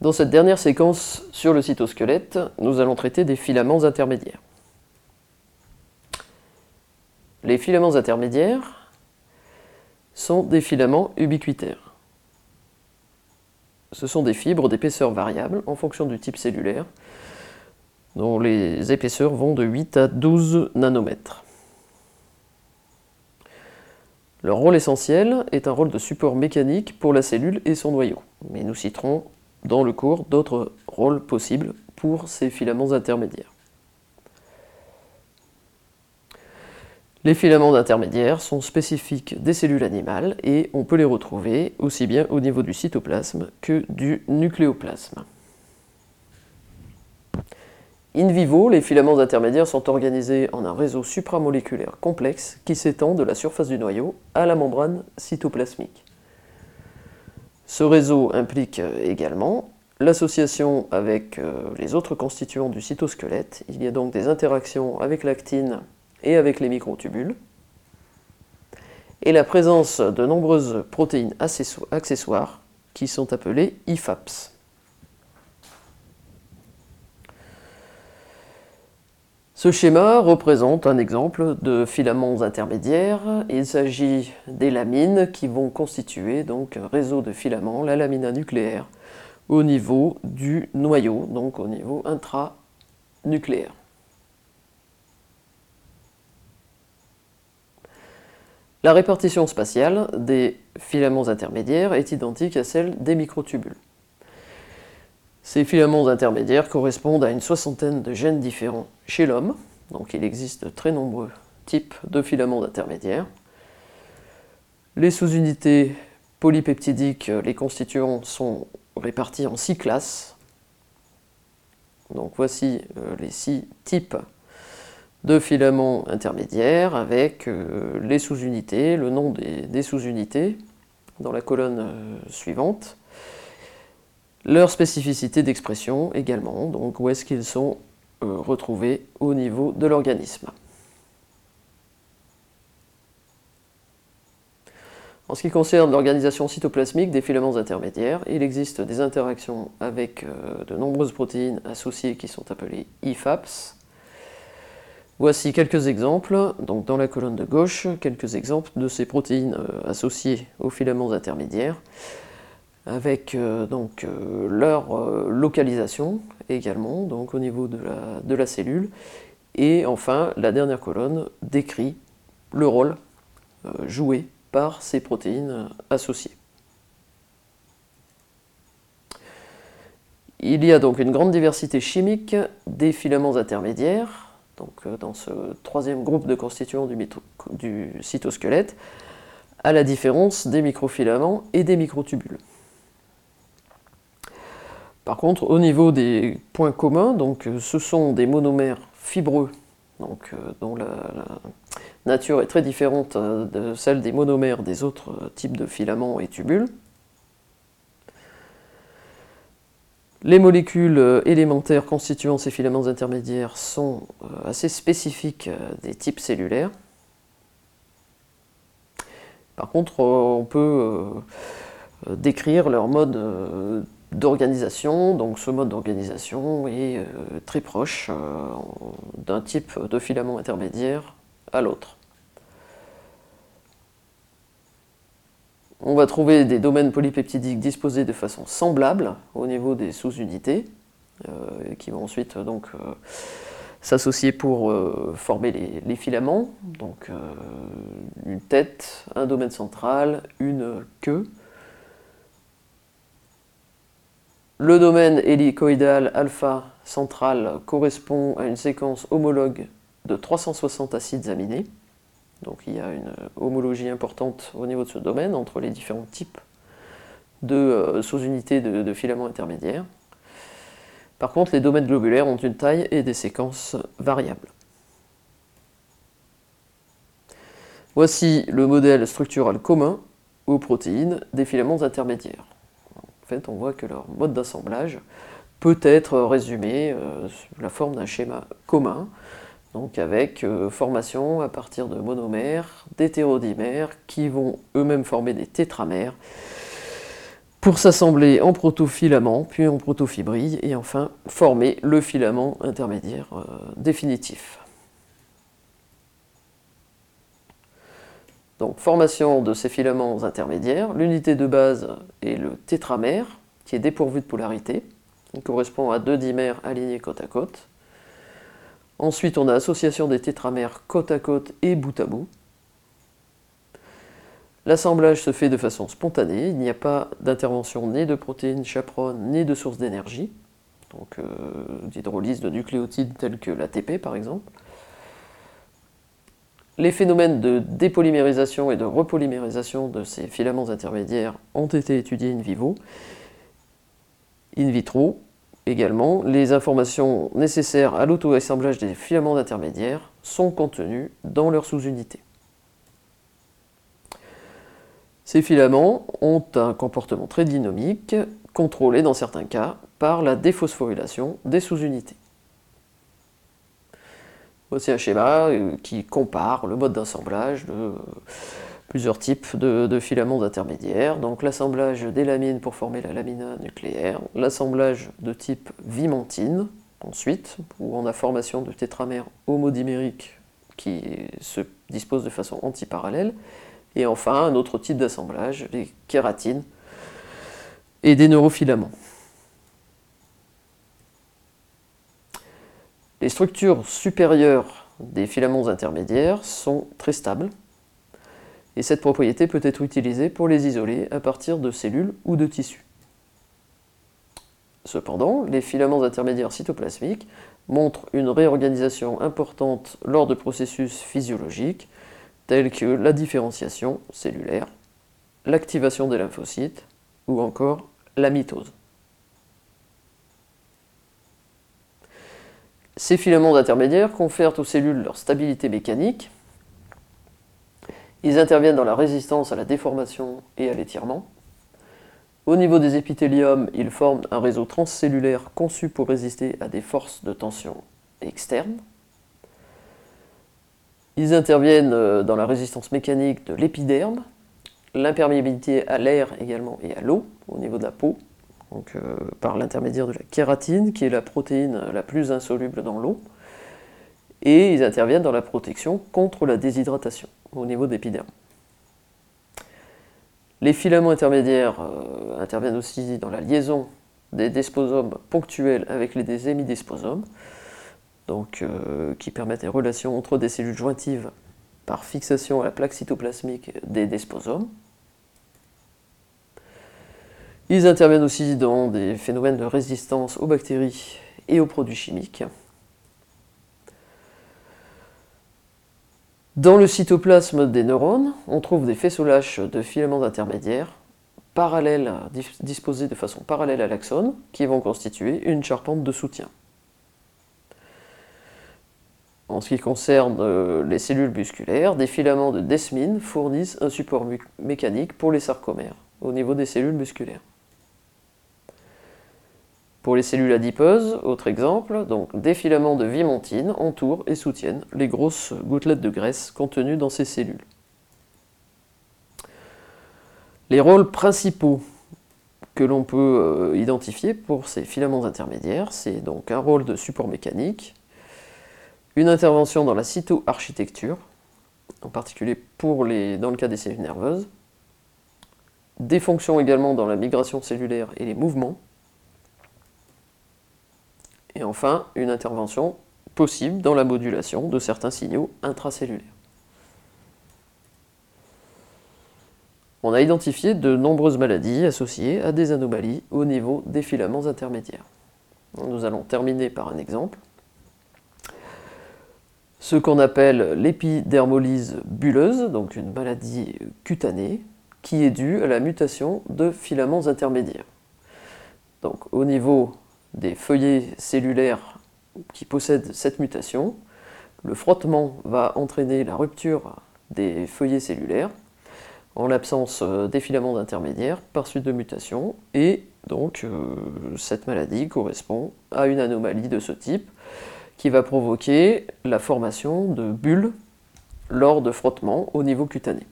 Dans cette dernière séquence sur le cytosquelette, nous allons traiter des filaments intermédiaires. Les filaments intermédiaires sont des filaments ubiquitaires. Ce sont des fibres d'épaisseur variable en fonction du type cellulaire, dont les épaisseurs vont de 8 à 12 nanomètres. Leur rôle essentiel est un rôle de support mécanique pour la cellule et son noyau, mais nous citerons dans le cours d'autres rôles possibles pour ces filaments intermédiaires. Les filaments intermédiaires sont spécifiques des cellules animales et on peut les retrouver aussi bien au niveau du cytoplasme que du nucléoplasme. In vivo, les filaments intermédiaires sont organisés en un réseau supramoléculaire complexe qui s'étend de la surface du noyau à la membrane cytoplasmique. Ce réseau implique également l'association avec euh, les autres constituants du cytosquelette. Il y a donc des interactions avec l'actine et avec les microtubules. Et la présence de nombreuses protéines accessoires qui sont appelées IFAPS. Ce schéma représente un exemple de filaments intermédiaires. Il s'agit des lamines qui vont constituer donc un réseau de filaments, la lamina nucléaire, au niveau du noyau, donc au niveau intranucléaire. La répartition spatiale des filaments intermédiaires est identique à celle des microtubules. Ces filaments intermédiaires correspondent à une soixantaine de gènes différents chez l'homme, donc il existe de très nombreux types de filaments intermédiaires. Les sous-unités polypeptidiques, les constituants sont répartis en six classes. Donc voici euh, les six types de filaments intermédiaires avec euh, les sous-unités, le nom des, sous-unités dans la colonne euh, suivante leur spécificité d'expression également, donc où est-ce qu'ils sont euh, retrouvés au niveau de l'organisme. En ce qui concerne l'organisation cytoplasmique des filaments intermédiaires, il existe des interactions avec euh, de nombreuses protéines associées qui sont appelées IFAPS. Voici quelques exemples, donc dans la colonne de gauche, quelques exemples de ces protéines euh, associées aux filaments intermédiaires avec euh, donc, euh, leur euh, localisation également, donc au niveau de la, cellule. Et enfin, la dernière colonne décrit le rôle joué par ces protéines associées. Il y a donc une grande diversité chimique des filaments intermédiaires, donc dans ce troisième groupe de constituants du cytosquelette, à la différence des microfilaments et des microtubules. Par contre, au niveau des points communs, donc, euh, ce sont des monomères fibreux, donc, euh, dont la, nature est très différente euh, de celle des monomères des autres types de filaments et tubules. Les molécules élémentaires constituant ces filaments intermédiaires sont assez spécifiques des types cellulaires. Par contre, on peut décrire leur mode d'organisation. Donc ce mode d'organisation est euh, très proche euh, d'un type de filament intermédiaire à l'autre. On va trouver des domaines polypeptidiques disposés de façon semblable au niveau des sous-unités, euh, qui vont ensuite donc s'associer pour former les, les, filaments. Donc une tête, un domaine central, une queue, Le domaine hélicoïdal alpha central correspond à une séquence homologue de 360 acides aminés. Donc il y a une homologie importante au niveau de ce domaine entre les différents types de euh, sous-unités de, filaments intermédiaires. Par contre, les domaines globulaires ont une taille et des séquences variables. Voici le modèle structural commun aux protéines des filaments intermédiaires fait, on voit que leur mode d'assemblage peut être résumé euh, sous la forme d'un schéma commun, donc avec euh, formation à partir de monomères, d'hétérodimères, qui vont eux-mêmes former des tétramères, pour s'assembler en protofilament, puis en protofibrille, et enfin former le filament intermédiaire euh, définitif. Donc formation de ces filaments intermédiaires, l'unité de base est le tétramère, qui est dépourvu de polarité, qui correspond à deux dimères alignés côte à côte. Ensuite, on a association des tétramères côte à côte et bout à bout. L'assemblage se fait de façon spontanée, il n'y a pas d'intervention ni de protéines chaperones ni de source d'énergie, donc euh, d'hydrolyse de nucléotides tels que l'ATP par exemple. Les phénomènes de dépolymérisation et de repolymérisation de ces filaments intermédiaires ont été étudiés in vivo in vitro également, les informations nécessaires à l'auto-assemblage des filaments intermédiaires sont contenues dans leur sous-unité. Ces filaments ont un comportement très dynamique, contrôlé dans certains cas par la déphosphorylation des sous-unités. Voici un schéma euh, qui compare le mode d'assemblage de plusieurs types de, filaments intermédiaires. Donc l'assemblage des lamines pour former la lamina nucléaire, l'assemblage de type vimentine, ensuite, où on a formation de tétramères homodimériques qui se disposent de façon antiparallèle, et enfin un autre type d'assemblage, les kératines et des neurofilaments. Les structures supérieures des filaments intermédiaires sont très stables, et cette propriété peut être utilisée pour les isoler à partir de cellules ou de tissus. Cependant, les filaments intermédiaires cytoplasmiques montrent une réorganisation importante lors de processus physiologiques tels que la différenciation cellulaire, l'activation des lymphocytes ou encore la mitose. Ces filaments intermédiaires confèrent aux cellules leur stabilité mécanique ils interviennent dans la résistance à la déformation et à l'étirement. Au niveau des épithéliums, ils forment un réseau transcellulaire conçu pour résister à des forces de tension externes. Ils interviennent euh, dans la résistance mécanique de l'épiderme, l'imperméabilité à l'air également et à l'eau au niveau de la peau, donc, euh, par l'intermédiaire de la kératine, qui est la protéine la plus insoluble dans l'eau. Et ils interviennent dans la protection contre la déshydratation au niveau d'épiderme. Les filaments intermédiaires euh, interviennent aussi dans la liaison des desposomes ponctuels avec les hémidesposomes, euh, qui permettent les relations entre des cellules jointives par fixation à la plaque cytoplasmique des desposomes. Ils interviennent aussi dans des phénomènes de résistance aux bactéries et aux produits chimiques. Dans le cytoplasme des neurones, on trouve des faisceaux lâches de filaments intermédiaires parallèles, disposés de façon parallèle à l'axone, qui vont constituer une charpente de soutien. En ce qui concerne euh, les cellules musculaires, des filaments de desmine fournissent un support mécanique pour les sarcomères au niveau des cellules musculaires. Pour les cellules adipeuses, autre exemple, donc des filaments de vimentine entourent et soutiennent les grosses gouttelettes de graisse contenues dans ces cellules. Les rôles principaux que l'on peut euh, identifier pour ces filaments intermédiaires, c'est donc un rôle de support mécanique, une intervention dans la cytoarchitecture, en particulier pour les, dans le cas des cellules nerveuses, des fonctions également dans la migration cellulaire et les mouvements, et enfin, une intervention possible dans la modulation de certains signaux intracellulaires. On a identifié de nombreuses maladies associées à des anomalies au niveau des filaments intermédiaires. Nous allons terminer par un exemple. Ce qu'on appelle l'épidermolyse bulleuse, donc une maladie cutanée, qui est due à la mutation de filaments intermédiaires. Donc au niveau des feuillets cellulaires qui possèdent cette mutation, le frottement va entraîner la rupture des feuillets cellulaires en l'absence euh, des filaments intermédiaires par suite de mutation et donc euh, cette maladie correspond à une anomalie de ce type qui va provoquer la formation de bulles lors de frottement au niveau cutané.